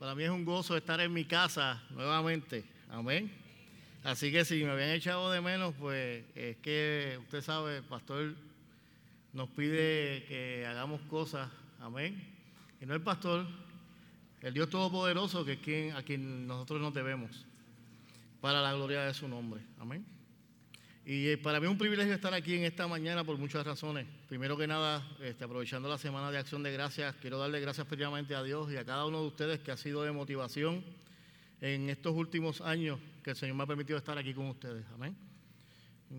Para mí es un gozo estar en mi casa nuevamente. Amén. Así que si me habían echado de menos, pues es que usted sabe, el pastor nos pide que hagamos cosas. Amén. Y no el pastor, el Dios Todopoderoso, que es quien, a quien nosotros nos debemos, para la gloria de su nombre. Amén. Y eh, para mí es un privilegio estar aquí en esta mañana por muchas razones. Primero que nada, este, aprovechando la semana de acción de gracias, quiero darle gracias previamente a Dios y a cada uno de ustedes que ha sido de motivación en estos últimos años que el Señor me ha permitido estar aquí con ustedes. Amén.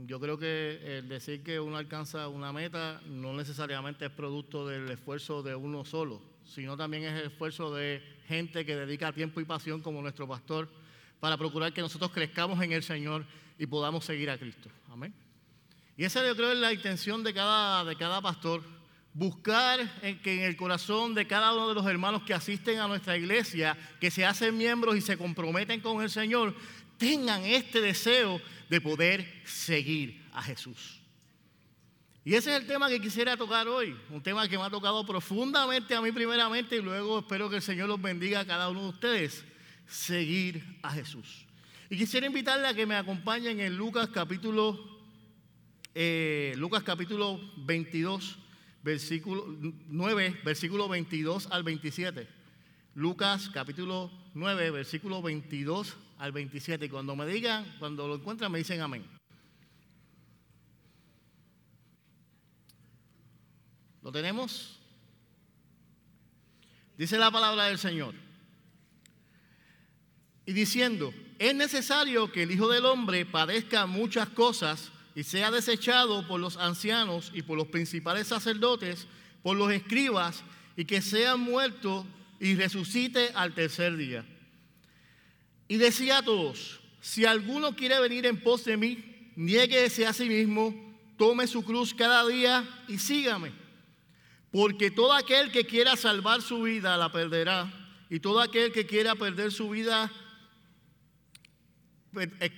Yo creo que el decir que uno alcanza una meta no necesariamente es producto del esfuerzo de uno solo, sino también es el esfuerzo de gente que dedica tiempo y pasión como nuestro pastor para procurar que nosotros crezcamos en el Señor y podamos seguir a Cristo. Amén. Y esa yo creo es la intención de cada, de cada pastor, buscar que en el corazón de cada uno de los hermanos que asisten a nuestra iglesia, que se hacen miembros y se comprometen con el Señor, tengan este deseo de poder seguir a Jesús. Y ese es el tema que quisiera tocar hoy, un tema que me ha tocado profundamente a mí primeramente y luego espero que el Señor los bendiga a cada uno de ustedes, seguir a Jesús. Y quisiera invitarle a que me acompañen en Lucas capítulo, eh, Lucas capítulo 22, versículo 9, versículo 22 al 27. Lucas capítulo 9, versículo 22 al 27. Y cuando me digan, cuando lo encuentran, me dicen amén. ¿Lo tenemos? Dice la palabra del Señor. Y diciendo, es necesario que el Hijo del Hombre padezca muchas cosas y sea desechado por los ancianos y por los principales sacerdotes, por los escribas, y que sea muerto y resucite al tercer día. Y decía a todos, si alguno quiere venir en pos de mí, niéguese a sí mismo, tome su cruz cada día y sígame. Porque todo aquel que quiera salvar su vida la perderá, y todo aquel que quiera perder su vida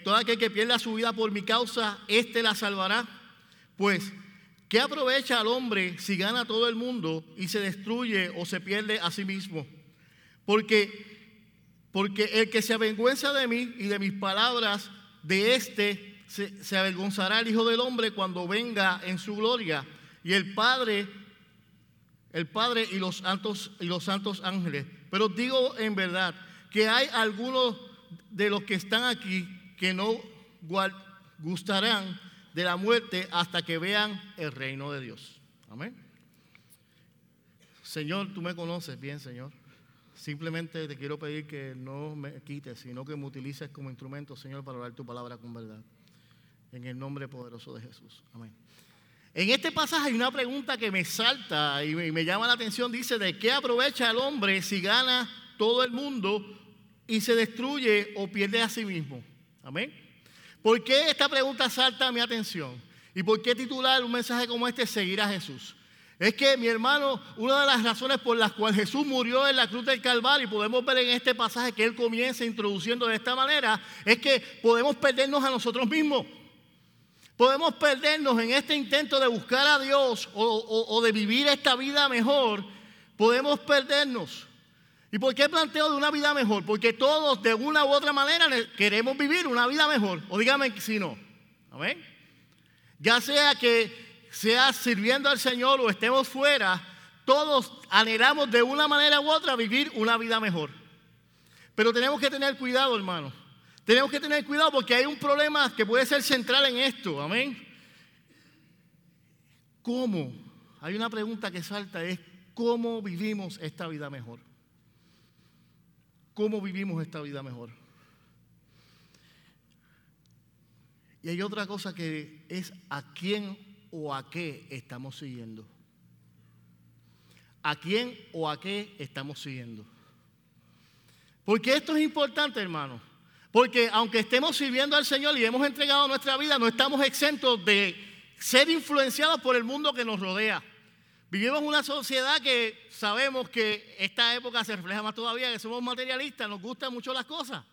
todo aquel que pierda su vida por mi causa, éste la salvará. Pues, ¿qué aprovecha al hombre si gana todo el mundo y se destruye o se pierde a sí mismo? Porque, porque el que se avergüenza de mí y de mis palabras, de éste se, se avergonzará el Hijo del Hombre cuando venga en su gloria. Y el Padre, el Padre y los santos, y los santos ángeles. Pero digo en verdad que hay algunos de los que están aquí que no gustarán de la muerte hasta que vean el reino de Dios. Amén. Señor, tú me conoces bien, Señor. Simplemente te quiero pedir que no me quites, sino que me utilices como instrumento, Señor, para hablar tu palabra con verdad. En el nombre poderoso de Jesús. Amén. En este pasaje hay una pregunta que me salta y me, llama la atención. Dice, ¿de qué aprovecha el hombre si gana todo el mundo y se destruye o pierde a sí mismo. Amén. ¿Por qué esta pregunta salta a mi atención? ¿Y por qué titular un mensaje como este Seguir a Jesús? Es que, mi hermano, una de las razones por las cuales Jesús murió en la cruz del Calvario, y podemos ver en este pasaje que Él comienza introduciendo de esta manera, es que podemos perdernos a nosotros mismos. Podemos perdernos en este intento de buscar a Dios o, o de vivir esta vida mejor. Podemos perdernos. ¿Y por qué planteo de una vida mejor? Porque todos de una u otra manera queremos vivir una vida mejor. O dígame si no. Amén. Ya sea que sea sirviendo al Señor o estemos fuera, todos anhelamos de una manera u otra vivir una vida mejor. Pero tenemos que tener cuidado, hermano. Tenemos que tener cuidado porque hay un problema que puede ser central en esto. Amén. ¿Cómo? Hay una pregunta que salta, es ¿cómo vivimos esta vida mejor? Cómo vivimos esta vida mejor. Y hay otra cosa que es a quién o a qué estamos siguiendo. ¿A quién o a qué estamos siguiendo? Porque esto es importante, hermano. Porque aunque estemos sirviendo al Señor y hemos entregado nuestra vida, no estamos exentos de ser influenciados por el mundo que nos rodea. Vivimos una sociedad que sabemos que esta época se refleja más todavía, que somos materialistas, nos gustan mucho las cosas.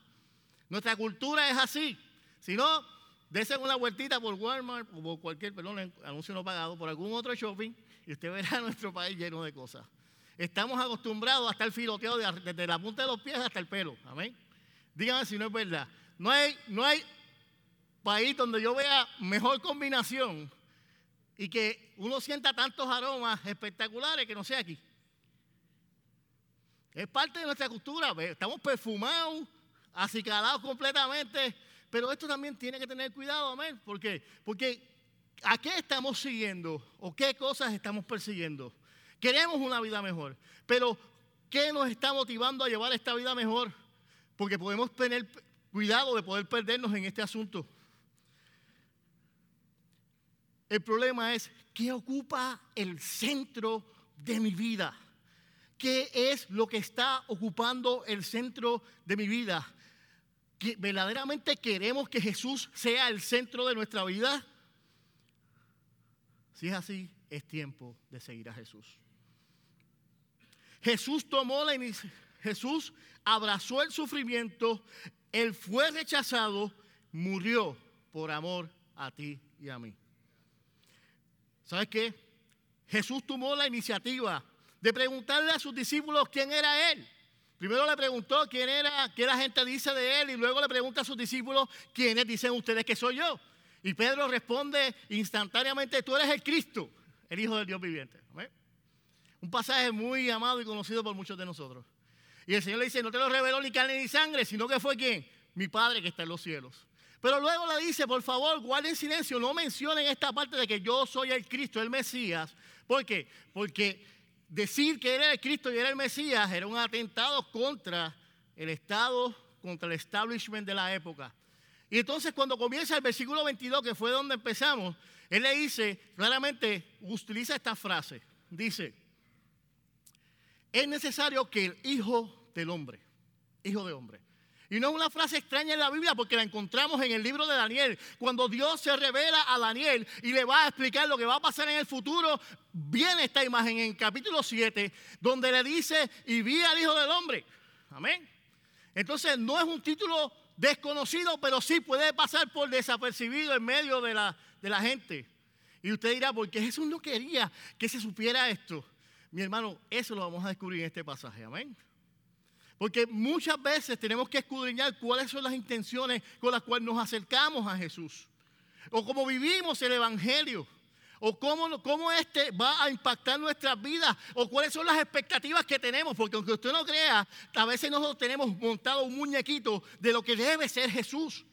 Nuestra cultura es así. Si no, dése una vueltita por Walmart o por cualquier, perdón, anuncio no pagado, por algún otro shopping y usted verá nuestro país lleno de cosas. estamos acostumbrados a estar filoteados desde la punta de los pies hasta el pelo. Amén. Díganme si no es verdad. No hay, no hay país donde yo vea mejor combinación y que uno sienta tantos aromas espectaculares que no sea aquí. Es parte de nuestra cultura. Estamos perfumados, acicalados completamente. Pero esto también tiene que tener cuidado, amén. ¿Por qué? Porque ¿a qué estamos siguiendo o qué cosas estamos persiguiendo? Queremos una vida mejor. Pero ¿qué nos está motivando a llevar esta vida mejor? Porque podemos tener cuidado de poder perdernos en este asunto. El problema es, ¿qué ocupa el centro de mi vida? ¿Qué es lo que está ocupando el centro de mi vida? ¿Que ¿Verdaderamente queremos que Jesús sea el centro de nuestra vida? Si es así, es tiempo de seguir a Jesús. Jesús tomó la Jesús abrazó el sufrimiento, Él fue rechazado, murió por amor a ti y a mí. ¿Sabes qué? Jesús tomó la iniciativa de preguntarle a sus discípulos quién era Él. Primero le preguntó quién era, qué la gente dice de Él, y luego le pregunta a sus discípulos quiénes dicen ustedes que soy yo. Y Pedro responde instantáneamente, tú eres el Cristo, el Hijo del Dios viviente. Un pasaje muy amado y conocido por muchos de nosotros. Y el Señor le dice, no te lo reveló ni carne ni sangre, sino que fue quién? Mi Padre que está en los cielos. Pero luego le dice, por favor, guarden silencio, no mencionen esta parte de que yo soy el Cristo, el Mesías. ¿Por qué? Porque decir que era el Cristo y era el Mesías era un atentado contra el Estado, contra el establishment de la época. Y entonces cuando comienza el versículo 22, que fue donde empezamos, él le dice, claramente utiliza esta frase, dice, es necesario que el Hijo del Hombre, Hijo de Hombre, y no es una frase extraña en la Biblia porque la encontramos en el libro de Daniel. Cuando Dios se revela a Daniel y le va a explicar lo que va a pasar en el futuro, viene esta imagen en capítulo 7, donde le dice, y vi al Hijo del Hombre. Amén. Entonces no es un título desconocido, pero sí puede pasar por desapercibido en medio de la, de la gente. Y usted dirá, ¿por qué Jesús no quería que se supiera esto? Mi hermano, eso lo vamos a descubrir en este pasaje. Amén. Porque muchas veces tenemos que escudriñar cuáles son las intenciones con las cuales nos acercamos a Jesús. O cómo vivimos el Evangelio. O cómo, cómo este va a impactar nuestras vidas. O cuáles son las expectativas que tenemos. Porque aunque usted no crea, a veces nosotros tenemos montado un muñequito de lo que debe ser Jesús.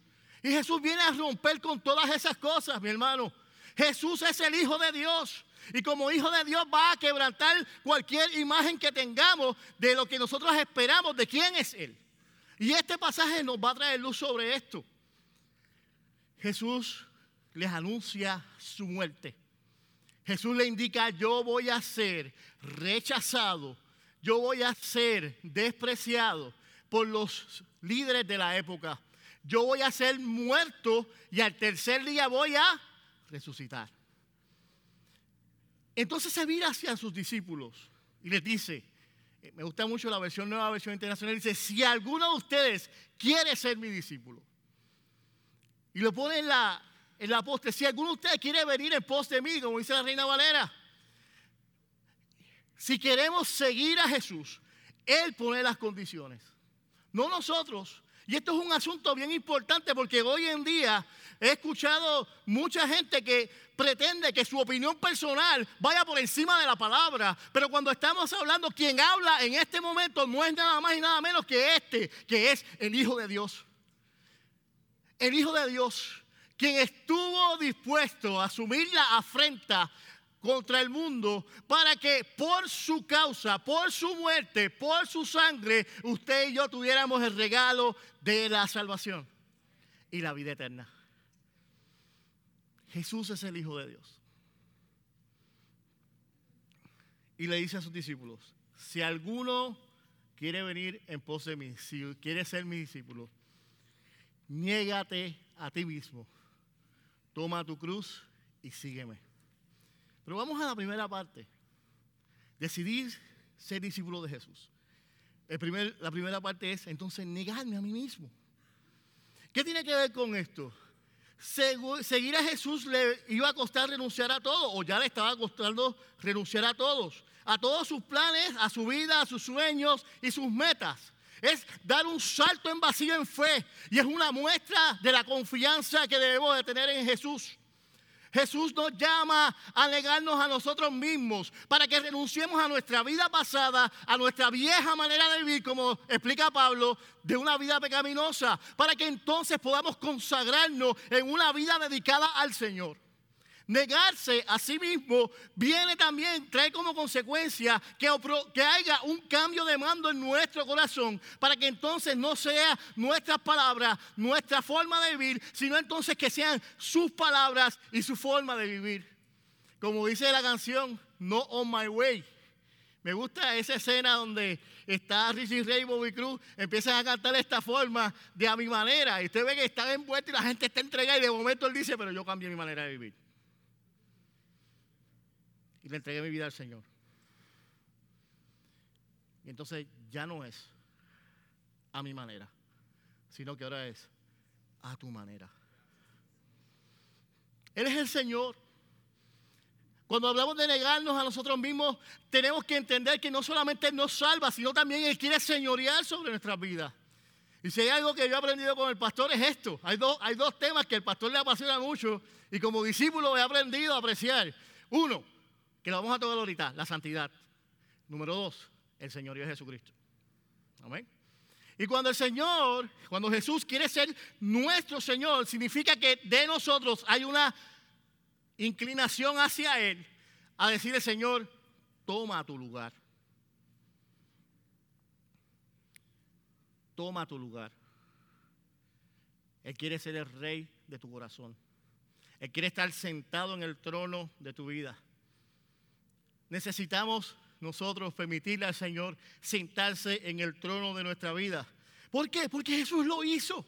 Y Jesús viene a romper con todas esas cosas, mi hermano. Jesús es el Hijo de Dios. Y como hijo de Dios va a quebrantar cualquier imagen que tengamos de lo que nosotros esperamos de quién es Él. Y este pasaje nos va a traer luz sobre esto. Jesús les anuncia su muerte. Jesús le indica, yo voy a ser rechazado, yo voy a ser despreciado por los líderes de la época. Yo voy a ser muerto y al tercer día voy a resucitar. Entonces se mira hacia sus discípulos y les dice, eh, me gusta mucho la versión nueva, versión internacional, dice, si alguno de ustedes quiere ser mi discípulo, y lo pone en la, en la poste, si alguno de ustedes quiere venir en pos de mí, como dice la reina Valera, si queremos seguir a Jesús, Él pone las condiciones, no nosotros. Y esto es un asunto bien importante porque hoy en día he escuchado mucha gente que pretende que su opinión personal vaya por encima de la palabra. Pero cuando estamos hablando, quien habla en este momento no es nada más y nada menos que este, que es el Hijo de Dios. El Hijo de Dios, quien estuvo dispuesto a asumir la afrenta contra el mundo para que por su causa, por su muerte, por su sangre, usted y yo tuviéramos el regalo de la salvación y la vida eterna. Jesús es el Hijo de Dios. Y le dice a sus discípulos, si alguno quiere venir en pos de mí, si quiere ser mi discípulo, niégate a ti mismo, toma tu cruz y sígueme. Pero vamos a la primera parte. Decidir ser discípulo de Jesús. la primera parte es entonces negarme a mí mismo. ¿Qué tiene que ver con esto? Seguir a Jesús le iba a costar renunciar a todo, o ya le estaba costando renunciar a todos. a todos sus planes, a su vida, a sus sueños y sus metas. Es dar un salto en vacío en fe y es una muestra de la confianza que debemos de tener en Jesús. Jesús nos llama a negarnos a nosotros mismos para que renunciemos a nuestra vida pasada, a nuestra vieja manera de vivir, como explica Pablo, de una vida pecaminosa, para que entonces podamos consagrarnos en una vida dedicada al Señor. Negarse a sí mismo viene también, trae como consecuencia que, que haya un cambio de mando en nuestro corazón para que entonces no sea nuestras palabras, nuestra forma de vivir, sino entonces que sean sus palabras y su forma de vivir. Como dice la canción, No on my way. Me gusta esa escena donde está Richie Ray y Bobby Cruz, empiezan a cantar de esta forma, de a mi manera. Y usted ve que están envueltos y la gente está entregada y de momento él dice, pero yo cambié mi manera de vivir y le entregué mi vida al Señor. Y entonces ya no es a mi manera, sino que ahora es a tu manera. Él es el Señor. Cuando hablamos de negarnos a nosotros mismos, tenemos que entender que no solamente Él nos salva, sino también Él quiere señorear sobre nuestras vidas. Y si hay algo que yo he aprendido con el pastor es esto. Hay dos, hay dos temas que el pastor le apasiona mucho y como discípulo he aprendido a apreciar. Uno, que lo vamos a tocar ahorita, la santidad. Número dos, el Señor y Jesucristo. Amén. Y cuando el Señor, cuando Jesús quiere ser nuestro Señor, significa que de nosotros hay una inclinación hacia Él a decirle, Señor, toma tu lugar. Toma tu lugar. Él quiere ser el rey de tu corazón. Él quiere estar sentado en el trono de tu vida necesitamos nosotros permitirle al Señor sentarse en el trono de nuestra vida. ¿Por qué? Porque Jesús lo hizo.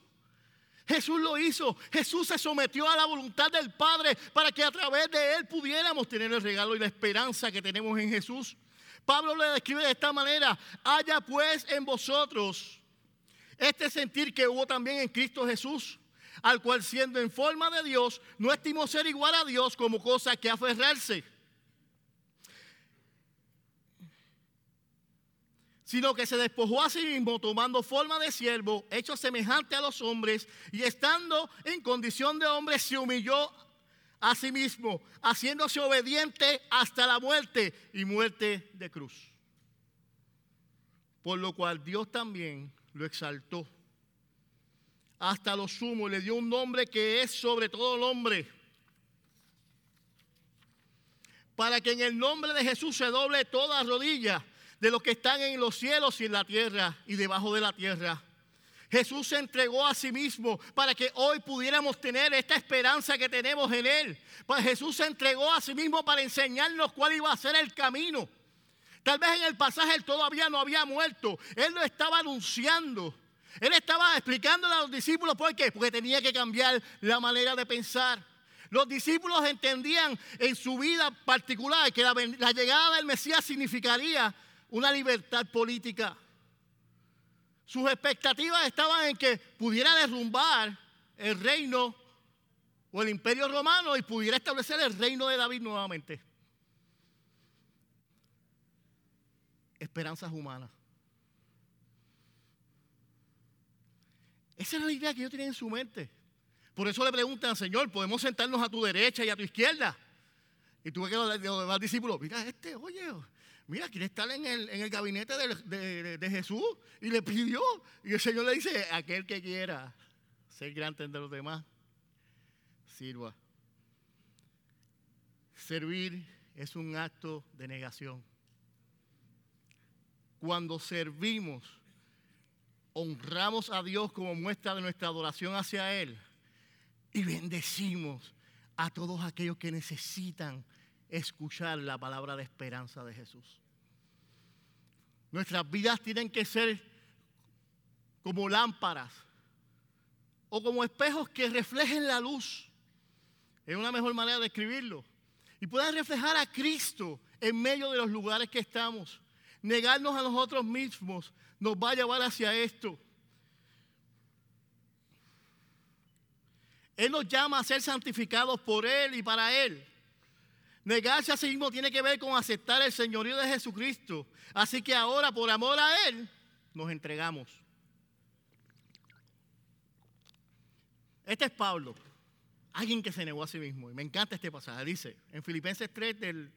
Jesús lo hizo. Jesús se sometió a la voluntad del Padre para que a través de Él pudiéramos tener el regalo y la esperanza que tenemos en Jesús. Pablo le describe de esta manera, haya pues en vosotros este sentir que hubo también en Cristo Jesús, al cual siendo en forma de Dios, no estimó ser igual a Dios como cosa que aferrarse sino que se despojó a sí mismo tomando forma de siervo, hecho semejante a los hombres, y estando en condición de hombre se humilló a sí mismo, haciéndose obediente hasta la muerte y muerte de cruz. Por lo cual Dios también lo exaltó hasta lo sumo y le dio un nombre que es sobre todo nombre. Para que en el nombre de Jesús se doble toda rodilla de los que están en los cielos y en la tierra y debajo de la tierra. Jesús se entregó a sí mismo para que hoy pudiéramos tener esta esperanza que tenemos en Él. Pues Jesús se entregó a sí mismo para enseñarnos cuál iba a ser el camino. Tal vez en el pasaje él todavía no había muerto. Él lo estaba anunciando. Él estaba explicándole a los discípulos por qué. Porque tenía que cambiar la manera de pensar. Los discípulos entendían en su vida particular que la, la llegada del Mesías significaría una libertad política. Sus expectativas estaban en que pudiera derrumbar el reino o el imperio romano y pudiera establecer el reino de David nuevamente. Esperanzas humanas. Esa era la idea que yo tenía en su mente. Por eso le preguntan, Señor, ¿podemos sentarnos a tu derecha y a tu izquierda? Y tuve que los demás discípulos, mira este, oye, mira, quiere estar en el, en el gabinete de, de, Jesús. Y le pidió. Y el Señor le dice, aquel que quiera ser grande entre los demás, sirva. Servir es un acto de negación. Cuando servimos, honramos a Dios como muestra de nuestra adoración hacia Él y bendecimos a todos aquellos que necesitan escuchar la palabra de esperanza de Jesús. Nuestras vidas tienen que ser como lámparas o como espejos que reflejen la luz. Es una mejor manera de escribirlo. Y puedan reflejar a Cristo en medio de los lugares que estamos. Negarnos a nosotros mismos nos va a llevar hacia esto. Él nos llama a ser santificados por Él y para Él. Negarse a sí mismo tiene que ver con aceptar el señorío de Jesucristo. Así que ahora, por amor a Él, nos entregamos. Este es Pablo, alguien que se negó a sí mismo. Y me encanta este pasaje. Dice en Filipenses 3, del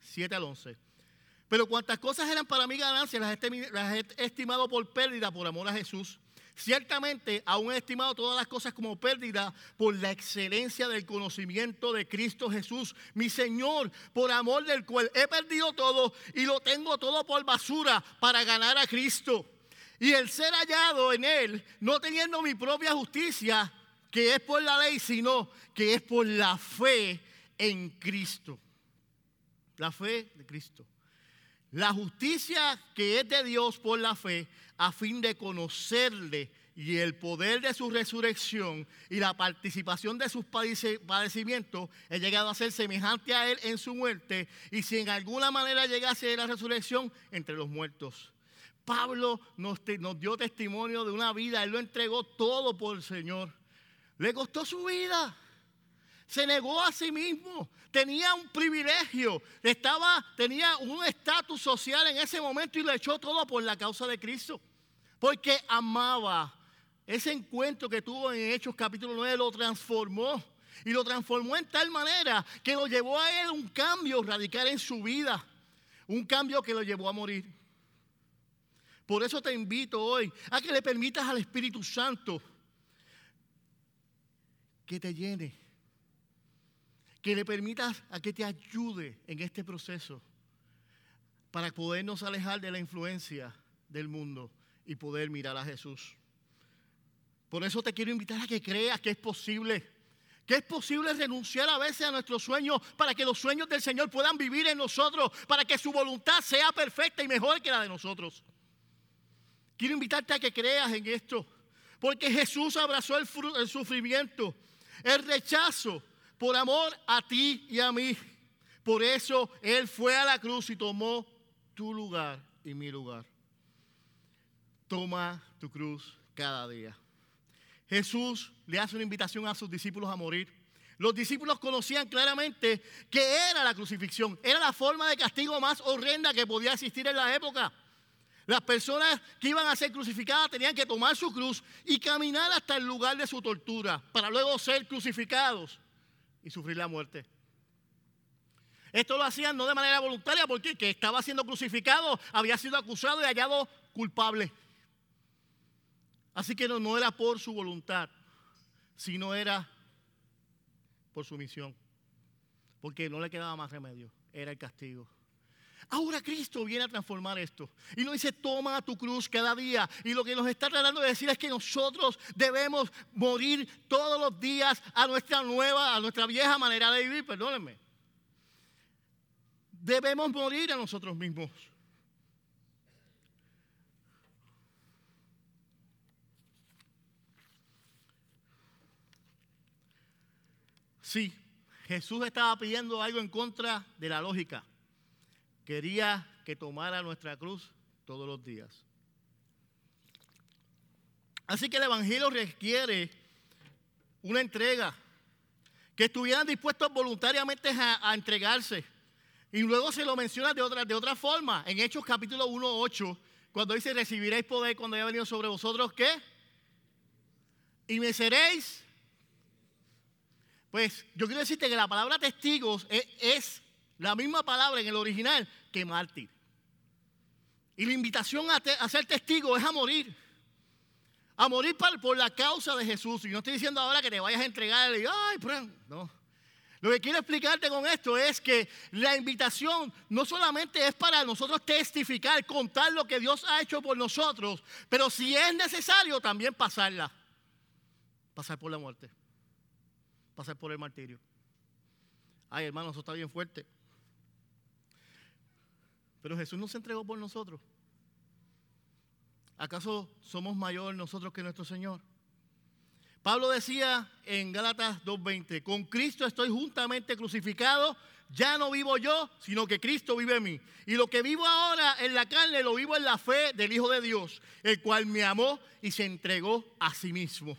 7 al 11. Pero cuantas cosas eran para mí ganancias, las he estimado por pérdida por amor a Jesús. Ciertamente aún he estimado todas las cosas como pérdida por la excelencia del conocimiento de Cristo Jesús, mi Señor, por amor del cual he perdido todo y lo tengo todo por basura para ganar a Cristo. Y el ser hallado en Él, no teniendo mi propia justicia, que es por la ley, sino que es por la fe en Cristo. La fe de Cristo. La justicia que es de Dios por la fe, a fin de conocerle y el poder de su resurrección y la participación de sus padecimientos, he llegado a ser semejante a él en su muerte y si en alguna manera llegase a la resurrección entre los muertos. Pablo nos, nos dio testimonio de una vida, él lo entregó todo por el Señor. Le costó su vida. Se negó a sí mismo. Tenía un privilegio. Estaba, tenía un estatus social en ese momento y lo echó todo por la causa de Cristo. Porque amaba. Ese encuentro que tuvo en Hechos capítulo 9 lo transformó. Y lo transformó en tal manera que lo llevó a él un cambio radical en su vida. Un cambio que lo llevó a morir. Por eso te invito hoy a que le permitas al Espíritu Santo que te llene, que le permitas a que te ayude en este proceso para podernos alejar de la influencia del mundo y poder mirar a Jesús. Por eso te quiero invitar a que creas que es posible, que es posible renunciar a veces a nuestros sueños para que los sueños del Señor puedan vivir en nosotros, para que su voluntad sea perfecta y mejor que la de nosotros. Quiero invitarte a que creas en esto, porque Jesús abrazó el, sufrimiento el rechazo por amor a ti y a mí. Por eso Él fue a la cruz y tomó tu lugar y mi lugar. Toma tu cruz cada día. Jesús le hace una invitación a sus discípulos a morir. Los discípulos conocían claramente que era la crucifixión, era la forma de castigo más horrenda que podía existir en la época. Las personas que iban a ser crucificadas tenían que tomar su cruz y caminar hasta el lugar de su tortura para luego ser crucificados y sufrir la muerte. Esto lo hacían no de manera voluntaria porque que estaba siendo crucificado había sido acusado y hallado culpable. Así que no, no era por su voluntad, sino era por su misión. Porque no le quedaba más remedio, era el castigo. Ahora Cristo viene a transformar esto. Y nos dice, toma tu cruz cada día. Y lo que nos está tratando de decir es que nosotros debemos morir todos los días a nuestra nueva, a nuestra vieja manera de vivir. Perdónenme. Debemos morir a nosotros mismos. Sí, Jesús estaba pidiendo algo en contra de la lógica quería que tomara nuestra cruz todos los días. Así que el Evangelio requiere una entrega, que estuvieran dispuestos voluntariamente a, entregarse. Y luego se lo menciona de otra, de otra forma, en Hechos capítulo 1, 8, cuando dice, recibiréis poder cuando haya venido sobre vosotros, ¿qué? Y me seréis. Pues yo quiero decirte que la palabra testigos es la misma palabra en el original que mártir. Y la invitación a, ser testigo es a morir. A morir por, la causa de Jesús. Y no estoy diciendo ahora que te vayas a entregar y, ay, no. Lo que quiero explicarte con esto es que la invitación no solamente es para nosotros testificar, contar lo que Dios ha hecho por nosotros, pero si es necesario también pasarla. Pasar por la muerte. Pasar por el martirio. Ay, hermano, eso está bien fuerte. Pero Jesús no se entregó por nosotros. ¿Acaso somos mayor nosotros que nuestro Señor? Pablo decía en Gálatas 2.20, con Cristo estoy juntamente crucificado, ya no vivo yo, sino que Cristo vive en mí. Y lo que vivo ahora en la carne lo vivo en la fe del Hijo de Dios, el cual me amó y se entregó a sí mismo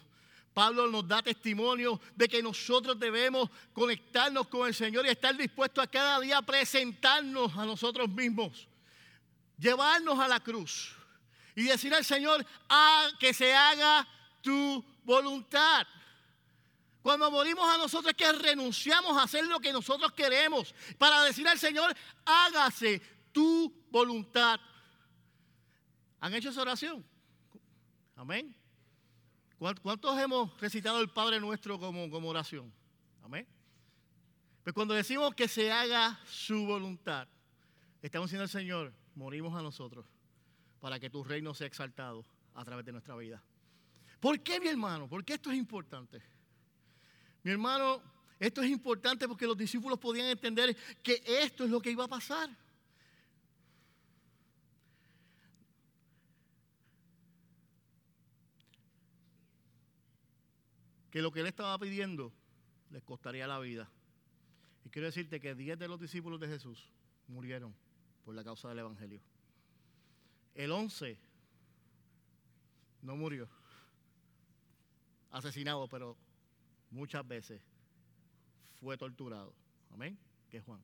Pablo nos da testimonio de que nosotros debemos conectarnos con el Señor y estar dispuestos a cada día presentarnos a nosotros mismos, llevarnos a la cruz y decir al Señor, a que se haga tu voluntad. Cuando morimos a nosotros es que renunciamos a hacer lo que nosotros queremos para decir al Señor, hágase tu voluntad. ¿Han hecho esa oración? Amén. ¿Cuántos hemos recitado el Padre Nuestro como, como oración? Amén. Pues cuando decimos que se haga su voluntad, estamos diciendo al Señor, morimos a nosotros para que tu reino sea exaltado a través de nuestra vida. ¿Por qué, mi hermano? ¿Por qué esto es importante? Mi hermano, esto es importante porque los discípulos podían entender que esto es lo que iba a pasar. Que lo que él estaba pidiendo les costaría la vida. Y quiero decirte que 10 de los discípulos de Jesús murieron por la causa del Evangelio. El 11 no murió, asesinado, pero muchas veces fue torturado. Amén. Que Juan.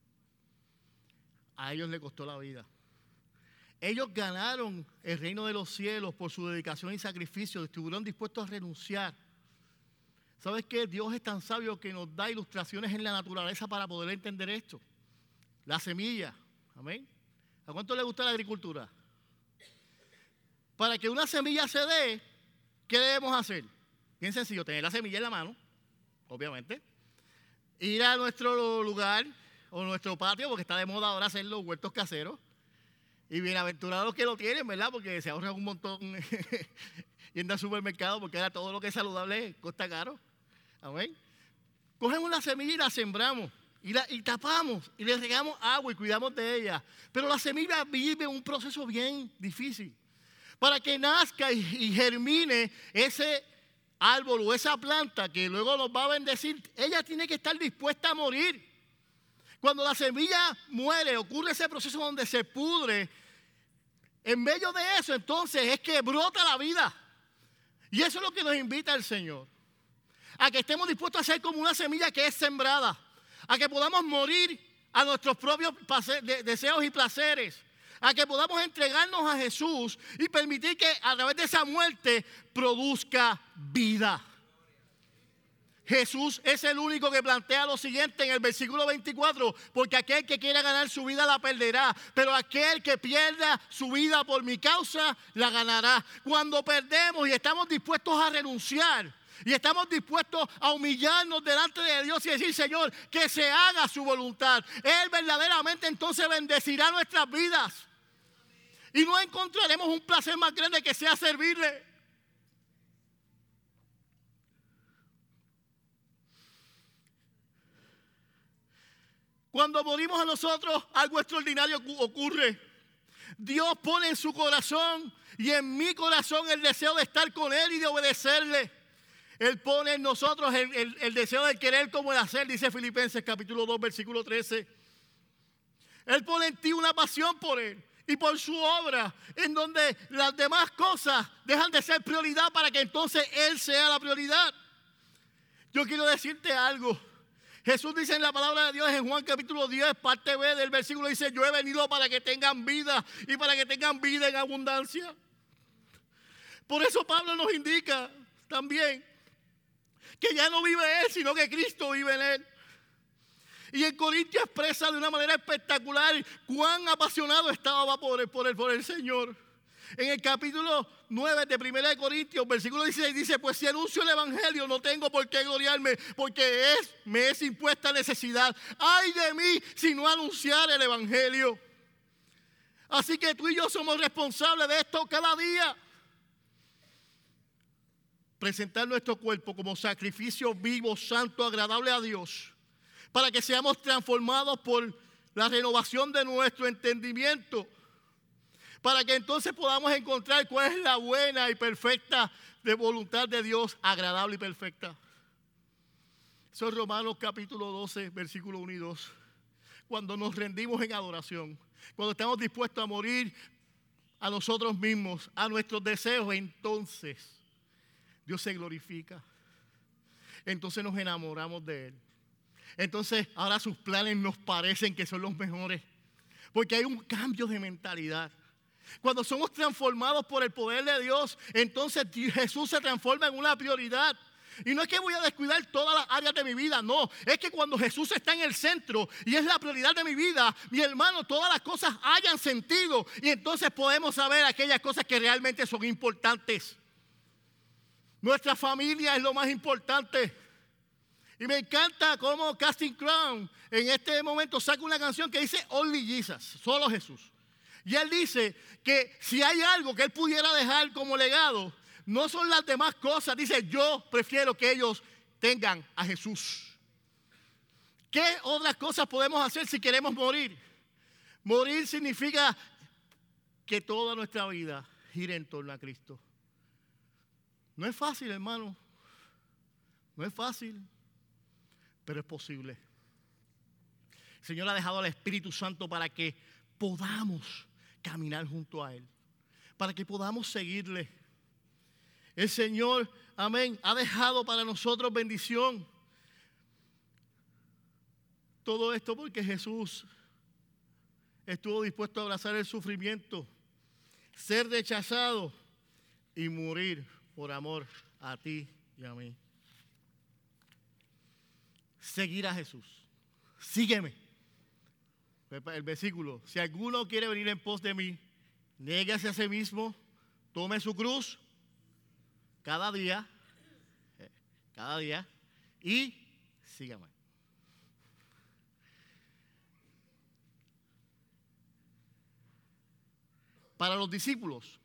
A ellos le costó la vida. Ellos ganaron el reino de los cielos por su dedicación y sacrificio. Estuvieron dispuestos a renunciar ¿Sabes qué? Dios es tan sabio que nos da ilustraciones en la naturaleza para poder entender esto. La semilla. Amén. ¿A cuánto le gusta la agricultura? Para que una semilla se dé, ¿qué debemos hacer? Bien sencillo, tener la semilla en la mano, obviamente. Ir a nuestro lugar o nuestro patio, porque está de moda ahora hacer los huertos caseros. Y bienaventurados los que lo tienen, ¿verdad? Porque se ahorran un montón yendo al supermercado, porque ahora todo lo que es saludable cuesta caro. Amén. Cogemos la semilla y la sembramos. Y, la, y tapamos y le regamos agua y cuidamos de ella. Pero la semilla vive un proceso bien difícil. Para que nazca y, y germine ese árbol o esa planta que luego nos va a bendecir, ella tiene que estar dispuesta a morir. Cuando la semilla muere, ocurre ese proceso donde se pudre. En medio de eso, entonces, es que brota la vida. Y eso es lo que nos invita el Señor a que estemos dispuestos a ser como una semilla que es sembrada, a que podamos morir a nuestros propios deseos y placeres, a que podamos entregarnos a Jesús y permitir que a través de esa muerte produzca vida. Jesús es el único que plantea lo siguiente en el versículo 24, porque aquel que quiera ganar su vida la perderá, pero aquel que pierda su vida por mi causa la ganará. Cuando perdemos y estamos dispuestos a renunciar, y estamos dispuestos a humillarnos delante de Dios y decir, Señor, que se haga su voluntad. Él verdaderamente entonces bendecirá nuestras vidas. Y no encontraremos un placer más grande que sea servirle. Cuando morimos a nosotros, algo extraordinario ocurre. Dios pone en su corazón y en mi corazón el deseo de estar con Él y de obedecerle. Él pone en nosotros el, deseo de querer como el hacer, dice Filipenses capítulo 2, versículo 13. Él pone en ti una pasión por Él y por su obra, en donde las demás cosas dejan de ser prioridad para que entonces Él sea la prioridad. Yo quiero decirte algo. Jesús dice en la palabra de Dios en Juan capítulo 10, parte B del versículo, dice, yo he venido para que tengan vida y para que tengan vida en abundancia. Por eso Pablo nos indica también que ya no vive Él, sino que Cristo vive en Él. Y en Corintios expresa de una manera espectacular cuán apasionado estaba por el, por el, por el Señor. En el capítulo 9 de 1 de Corintios, versículo 16, dice, pues si anuncio el Evangelio no tengo por qué gloriarme, porque es, me es impuesta necesidad. Ay de mí si no anunciar el Evangelio. Así que tú y yo somos responsables de esto cada día presentar nuestro cuerpo como sacrificio vivo, santo, agradable a Dios, para que seamos transformados por la renovación de nuestro entendimiento, para que entonces podamos encontrar cuál es la buena y perfecta de voluntad de Dios, agradable y perfecta. Eso es Romanos capítulo 12, versículo 1 y 2. Cuando nos rendimos en adoración, cuando estamos dispuestos a morir a nosotros mismos, a nuestros deseos, entonces Dios se glorifica. entonces nos enamoramos de Él. Entonces ahora sus planes nos parecen que son los mejores. Porque hay un cambio de mentalidad. Cuando somos transformados por el poder de Dios, entonces Jesús se transforma en una prioridad. Y no es que voy a descuidar todas las áreas de mi vida, no. Es que cuando Jesús está en el centro y es la prioridad de mi vida, mi hermano, todas las cosas hayan sentido. Y entonces podemos saber aquellas cosas que realmente son importantes. Nuestra familia es lo más importante. Y me encanta cómo Casting Crown en este momento saca una canción que dice Only Jesus, solo Jesús. Y él dice que si hay algo que él pudiera dejar como legado, no son las demás cosas. Dice, yo prefiero que ellos tengan a Jesús. ¿Qué otras cosas podemos hacer si queremos morir? Morir significa que toda nuestra vida gire en torno a Cristo. No es fácil, hermano. No es fácil, pero es posible. El Señor ha dejado al Espíritu Santo para que podamos caminar junto a Él, para que podamos seguirle. El Señor, amén, ha dejado para nosotros bendición. Todo esto porque Jesús estuvo dispuesto a abrazar el sufrimiento, ser rechazado y morir por amor a ti y a mí. Seguir a Jesús. Sígueme. El versículo, si alguno quiere venir en pos de mí, néguese a sí mismo, tome su cruz cada día, eh, cada día, y sígame. Para los discípulos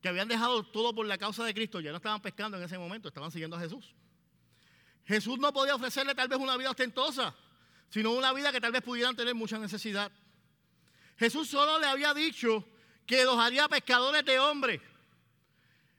que habían dejado todo por la causa de Cristo, ya no estaban pescando en ese momento, estaban siguiendo a Jesús. Jesús no podía ofrecerle tal vez una vida ostentosa, sino una vida que tal vez pudieran tener mucha necesidad. Jesús solo le había dicho que los haría pescadores de hombres.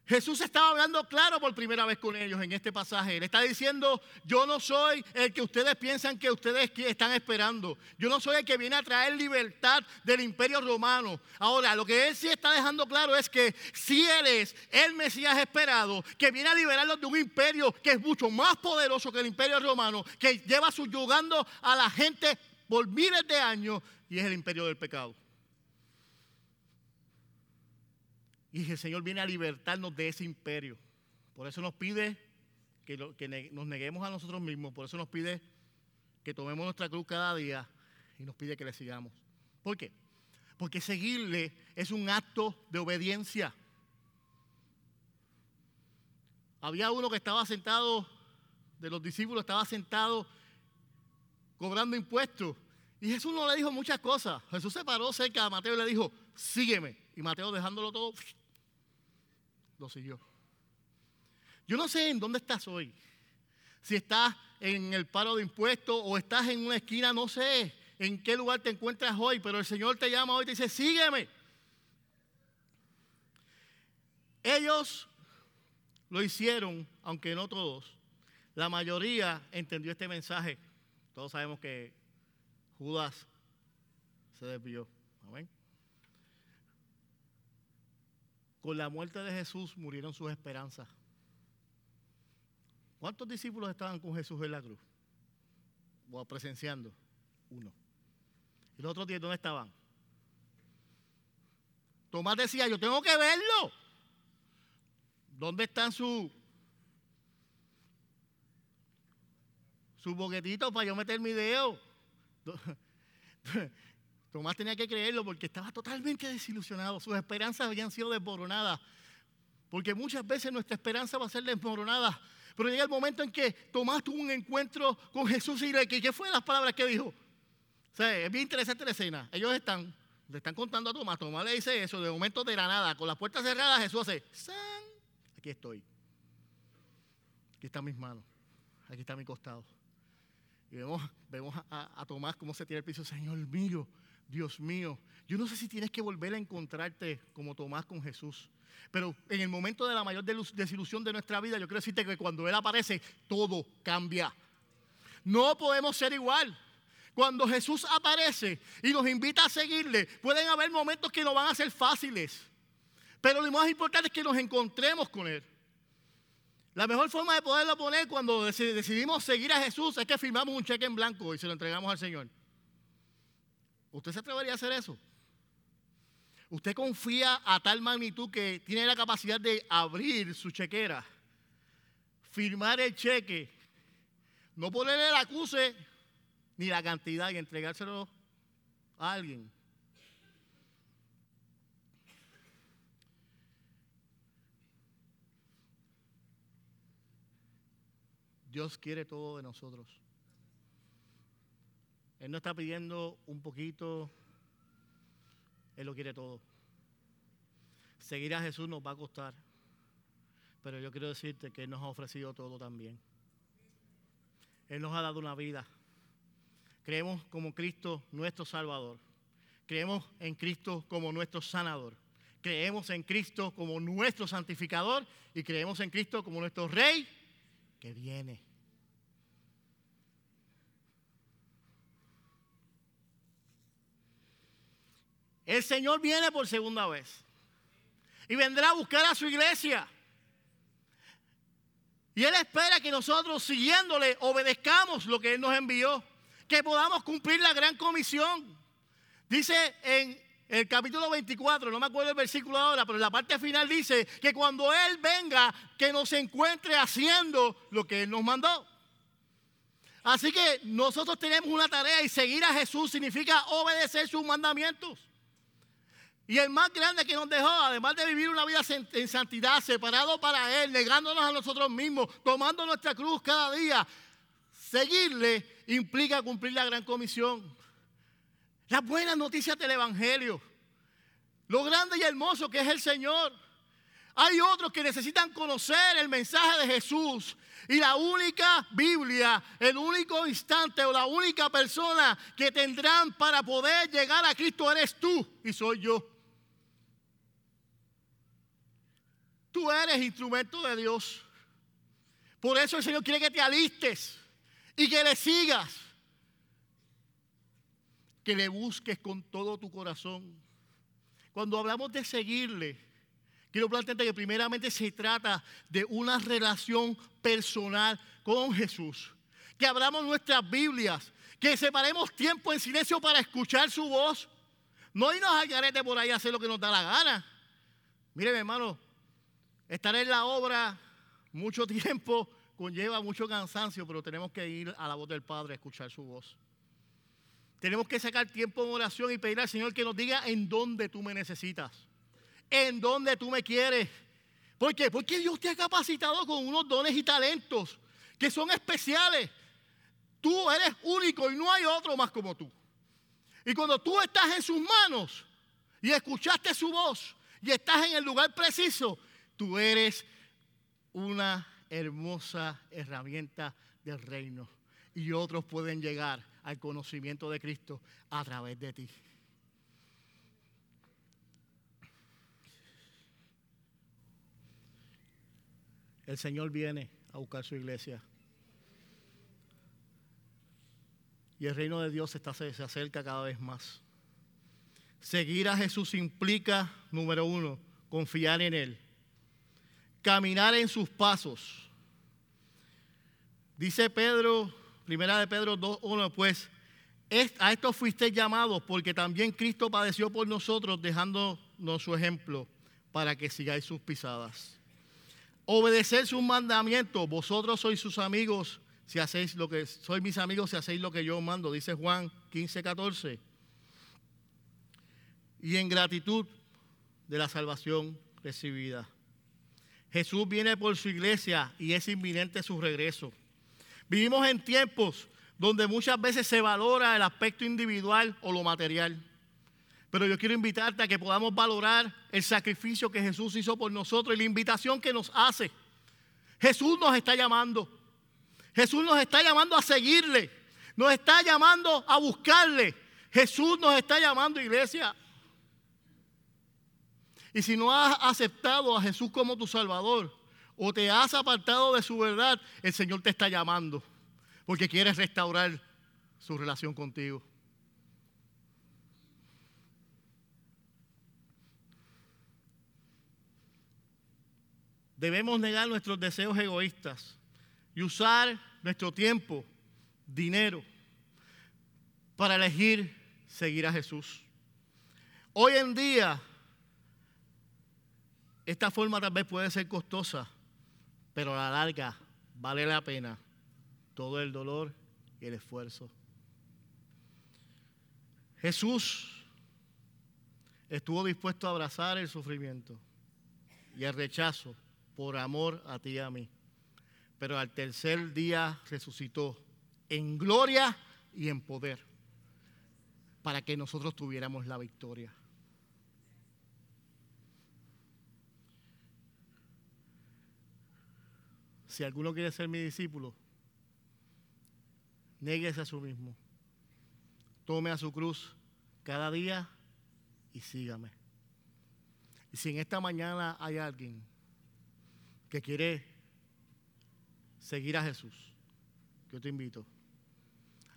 Jesús estaba hablando claro por primera vez con ellos en este pasaje. Le está diciendo, yo no soy el que ustedes piensan que ustedes están esperando. Yo no soy el que viene a traer libertad del imperio romano. Ahora, lo que él sí está dejando claro es que si él es el Mesías esperado, que viene a liberarlos de un imperio que es mucho más poderoso que el imperio romano, que lleva subyugando a la gente por miles de años y es el imperio del pecado. Y el Señor viene a libertarnos de ese imperio. Por eso nos pide que, nos neguemos a nosotros mismos. Por eso nos pide que tomemos nuestra cruz cada día y nos pide que le sigamos. ¿Por qué? Porque seguirle es un acto de obediencia. Había uno que estaba sentado, de los discípulos, estaba sentado cobrando impuestos. Y Jesús no le dijo muchas cosas. Jesús se paró cerca de Mateo y le dijo, sígueme. Y Mateo dejándolo todo, lo siguió. Yo no sé en dónde estás hoy. Si estás en el paro de impuestos o estás en una esquina, no sé en qué lugar te encuentras hoy, pero el Señor te llama hoy y te dice, sígueme. Ellos lo hicieron, aunque no todos. La mayoría entendió este mensaje. Todos sabemos que Judas se desvió. Amén. Con la muerte de Jesús murieron sus esperanzas. ¿Cuántos discípulos estaban con Jesús en la cruz? O presenciando. Uno. ¿Y los otros diez dónde estaban? Tomás decía, yo tengo que verlo. ¿Dónde están sus sus boquetitos para yo meter mi dedo? Tomás tenía que creerlo porque estaba totalmente desilusionado. Sus esperanzas habían sido desmoronadas. Porque muchas veces nuestra esperanza va a ser desmoronada. Pero llega el momento en que Tomás tuvo un encuentro con Jesús y le ¿qué fue las palabras que dijo? O sea, es bien interesante la escena. Ellos están, le están contando a Tomás. Tomás le dice eso, de momento de la nada, con las puertas cerradas, Jesús hace, ¡San! Aquí estoy. Aquí están mis manos. Aquí está mi costado. Y vemos, vemos a, a Tomás cómo se tira el piso. Señor mío, Dios mío, yo no sé si tienes que volver a encontrarte como Tomás con Jesús, pero en el momento de la mayor desilusión de nuestra vida, yo quiero decirte que cuando Él aparece, todo cambia. No podemos ser igual. Cuando Jesús aparece y nos invita a seguirle, pueden haber momentos que no van a ser fáciles, pero lo más importante es que nos encontremos con Él. La mejor forma de poderlo poner cuando decidimos seguir a Jesús es que firmamos un cheque en blanco y se lo entregamos al Señor. ¿Usted se atrevería a hacer eso? ¿Usted confía a tal magnitud que tiene la capacidad de abrir su chequera, firmar el cheque, no ponerle el acuse ni la cantidad y entregárselo a alguien? Dios quiere todo de nosotros. Él no está pidiendo un poquito, Él lo quiere todo. Seguir a Jesús nos va a costar, pero yo quiero decirte que Él nos ha ofrecido todo también. Él nos ha dado una vida. Creemos como Cristo nuestro Salvador. Creemos en Cristo como nuestro sanador. Creemos en Cristo como nuestro santificador y creemos en Cristo como nuestro Rey que viene. El Señor viene por segunda vez y vendrá a buscar a su iglesia. Y Él espera que nosotros, siguiéndole, obedezcamos lo que Él nos envió, que podamos cumplir la gran comisión. Dice en el capítulo 24, no me acuerdo el versículo ahora, pero en la parte final dice que cuando Él venga, que nos encuentre haciendo lo que Él nos mandó. Así que nosotros tenemos una tarea y seguir a Jesús significa obedecer sus mandamientos. Y el más grande que nos dejó, además de vivir una vida en santidad, separado para Él, negándonos a nosotros mismos, tomando nuestra cruz cada día, seguirle implica cumplir la gran comisión. Las buenas noticias del Evangelio. Lo grande y hermoso que es el Señor. Hay otros que necesitan conocer el mensaje de Jesús. Y la única Biblia, el único instante o la única persona que tendrán para poder llegar a Cristo eres tú y soy yo. Tú eres instrumento de Dios. Por eso el Señor quiere que te alistes y que le sigas. Que le busques con todo tu corazón. Cuando hablamos de seguirle, quiero plantearte que primeramente se trata de una relación personal con Jesús. Que abramos nuestras Biblias, que separemos tiempo en silencio para escuchar su voz. No irnos al garete por ahí a hacer lo que nos da la gana. Mire, hermano, Estar en la obra mucho tiempo conlleva mucho cansancio, pero tenemos que ir a la voz del Padre a escuchar su voz. Tenemos que sacar tiempo en oración y pedir al Señor que nos diga en dónde tú me necesitas, en dónde tú me quieres. ¿Por qué? Porque Dios te ha capacitado con unos dones y talentos que son especiales. Tú eres único y no hay otro más como tú. Y cuando tú estás en sus manos y escuchaste su voz y estás en el lugar preciso, Tú eres una hermosa herramienta del reino y otros pueden llegar al conocimiento de Cristo a través de ti. El Señor viene a buscar su iglesia. Y el reino de Dios está, se acerca cada vez más. Seguir a Jesús implica, número uno, confiar en Él caminar en sus pasos. Dice Pedro, primera de Pedro 2.1, pues a esto fuiste llamados porque también Cristo padeció por nosotros dejándonos su ejemplo para que sigáis sus pisadas. Obedecer sus mandamientos, vosotros sois sus amigos si hacéis lo que sois mis amigos si hacéis lo que yo mando, dice Juan 15.14. Y en gratitud de la salvación recibida. Jesús viene por su iglesia y es inminente su regreso. Vivimos en tiempos donde muchas veces se valora el aspecto individual o lo material. Pero yo quiero invitarte a que podamos valorar el sacrificio que Jesús hizo por nosotros y la invitación que nos hace. Jesús nos está llamando. Jesús nos está llamando a seguirle. Nos está llamando a buscarle. Jesús nos está llamando, iglesia, y si no has aceptado a Jesús como tu Salvador o te has apartado de su verdad, el Señor te está llamando porque quiere restaurar su relación contigo. debemos negar nuestros deseos egoístas y usar nuestro tiempo, dinero, para elegir seguir a Jesús. Hoy en día, esta forma tal vez puede ser costosa, pero a la larga vale la pena todo el dolor y el esfuerzo. Jesús estuvo dispuesto a abrazar el sufrimiento y el rechazo por amor a ti y a mí. Pero al tercer día resucitó en gloria y en poder para que nosotros tuviéramos la victoria. Si alguno quiere ser mi discípulo, néguese a su mismo. Tome a su cruz cada día y sígame. Y si en esta mañana hay alguien que quiere seguir a Jesús, yo te invito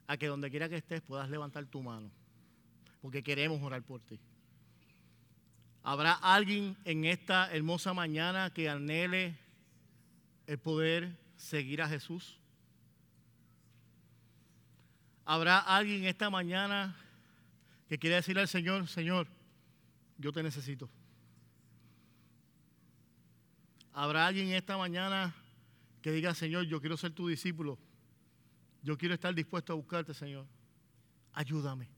a que donde quiera que estés puedas levantar tu mano, porque queremos orar por ti. ¿Habrá alguien en esta hermosa mañana que anhele el poder seguir a Jesús? ¿Habrá alguien esta mañana que quiere decirle al Señor, Señor, yo te necesito? Habrá alguien esta mañana que diga, Señor, yo quiero ser tu discípulo. Yo quiero estar dispuesto a buscarte, Señor. Ayúdame.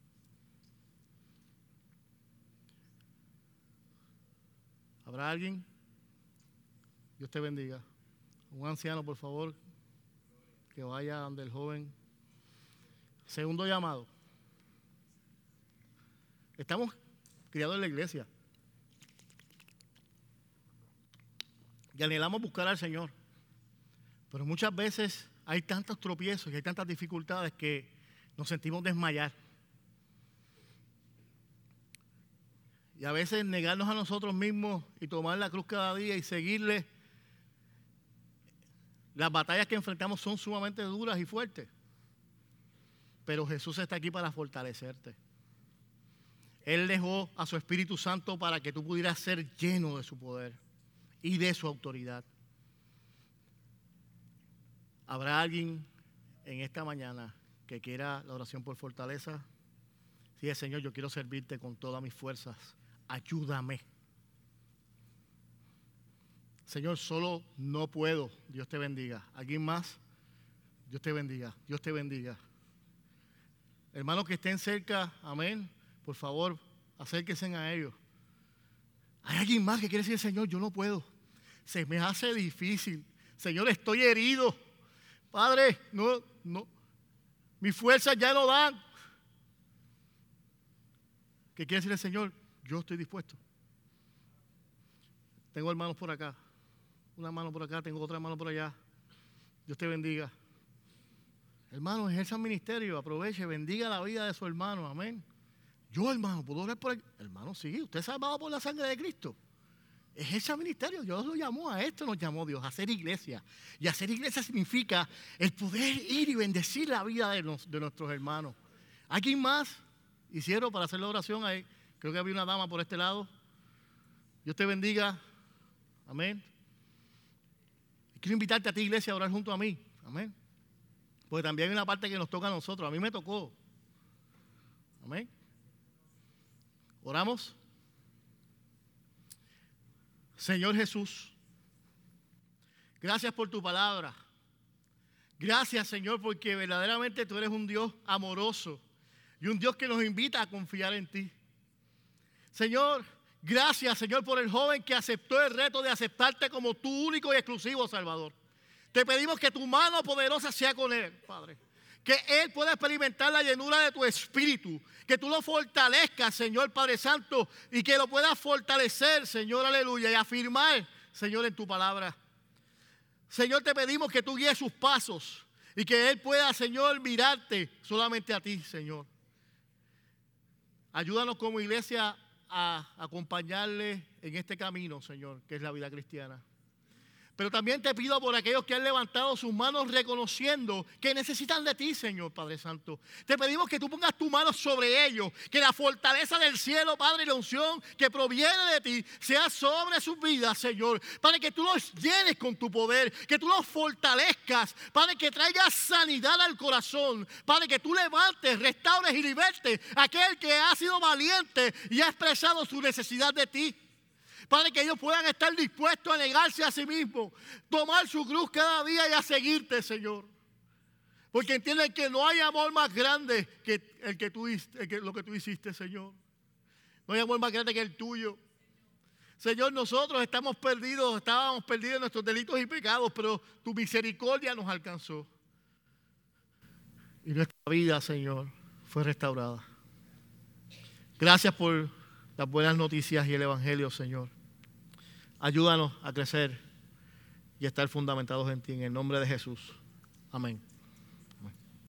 ¿Habrá alguien? Dios te bendiga. Un anciano, por favor, que vaya donde el joven. Segundo llamado. Estamos criados en la iglesia. y anhelamos buscar al Señor. Pero muchas veces hay tantos tropiezos y hay tantas dificultades que nos sentimos desmayar. Y a veces negarnos a nosotros mismos y tomar la cruz cada día y seguirle. Las batallas que enfrentamos son sumamente duras y fuertes. Pero Jesús está aquí para fortalecerte. Él dejó a su Espíritu Santo para que tú pudieras ser lleno de su poder y de su autoridad. ¿Habrá alguien en esta mañana que quiera la oración por fortaleza? Sí, Señor, yo quiero servirte con todas mis fuerzas. Ayúdame. Señor, solo no puedo. Dios te bendiga. ¿Alguien más? Dios te bendiga. Dios te bendiga. Hermanos que estén cerca, amén. Por favor, acérquense a ellos. ¿Hay alguien más que quiere decir, Señor, yo no puedo? Se me hace difícil. Señor, estoy herido. Padre, no, no, mis fuerzas ya no dan. ¿Qué quiere decir el Señor? Yo estoy dispuesto. Tengo hermanos por acá. Una mano por acá, tengo otra mano por allá. Dios te bendiga. Hermano, ejerza el ministerio, aproveche, bendiga la vida de su hermano. Amén. Yo, hermano, ¿puedo orar por él? Hermano, sí, usted es salvado por la sangre de Cristo. Es ese ministerio. Dios lo llamó a esto, nos llamó Dios, a hacer iglesia. Y hacer iglesia significa el poder ir y bendecir la vida de, nuestros hermanos. ¿Alguien más? Hicieron para hacer la oración ahí. Creo que había una dama por este lado. Dios te bendiga. Amén. Quiero invitarte a ti, iglesia, a orar junto a mí. Amén. Porque también hay una parte que nos toca a nosotros. A mí me tocó. Amén. Oramos. Señor Jesús, gracias por tu palabra. Gracias, Señor, porque verdaderamente tú eres un Dios amoroso y un Dios que nos invita a confiar en ti. Señor, gracias, Señor, por el joven que aceptó el reto de aceptarte como tu único y exclusivo Salvador. Te pedimos que tu mano poderosa sea con él, Padre que Él pueda experimentar la llenura de tu espíritu, que tú lo fortalezcas, Señor Padre Santo, y que lo puedas fortalecer, Señor, aleluya, y afirmar, Señor, en tu palabra. Señor, te pedimos que tú guíes sus pasos y que Él pueda, Señor, mirarte solamente a ti, Señor. Ayúdanos como iglesia a acompañarle en este camino, Señor, que es la vida cristiana. Pero también te pido por aquellos que han levantado sus manos reconociendo que necesitan de ti, Señor Padre Santo. Te pedimos que tú pongas tu mano sobre ellos, que la fortaleza del cielo, Padre, y la unción que proviene de ti sea sobre sus vidas, Señor. Para que tú los llenes con tu poder, que tú los fortalezcas, para que traigas sanidad al corazón, para que tú levantes, restaures y libertes a aquel que ha sido valiente y ha expresado su necesidad de ti. Padre, que ellos puedan estar dispuestos a negarse a sí mismos, tomar su cruz cada día y a seguirte, Señor. Porque entienden que no hay amor más grande que, el que tú, lo que tú hiciste, Señor. No hay amor más grande que el tuyo. Señor, nosotros estamos perdidos, estábamos perdidos en nuestros delitos y pecados, pero tu misericordia nos alcanzó. Y nuestra vida, Señor, fue restaurada. Gracias por las buenas noticias y el Evangelio, Señor. Ayúdanos a crecer y estar fundamentados en ti. En el nombre de Jesús. Amén.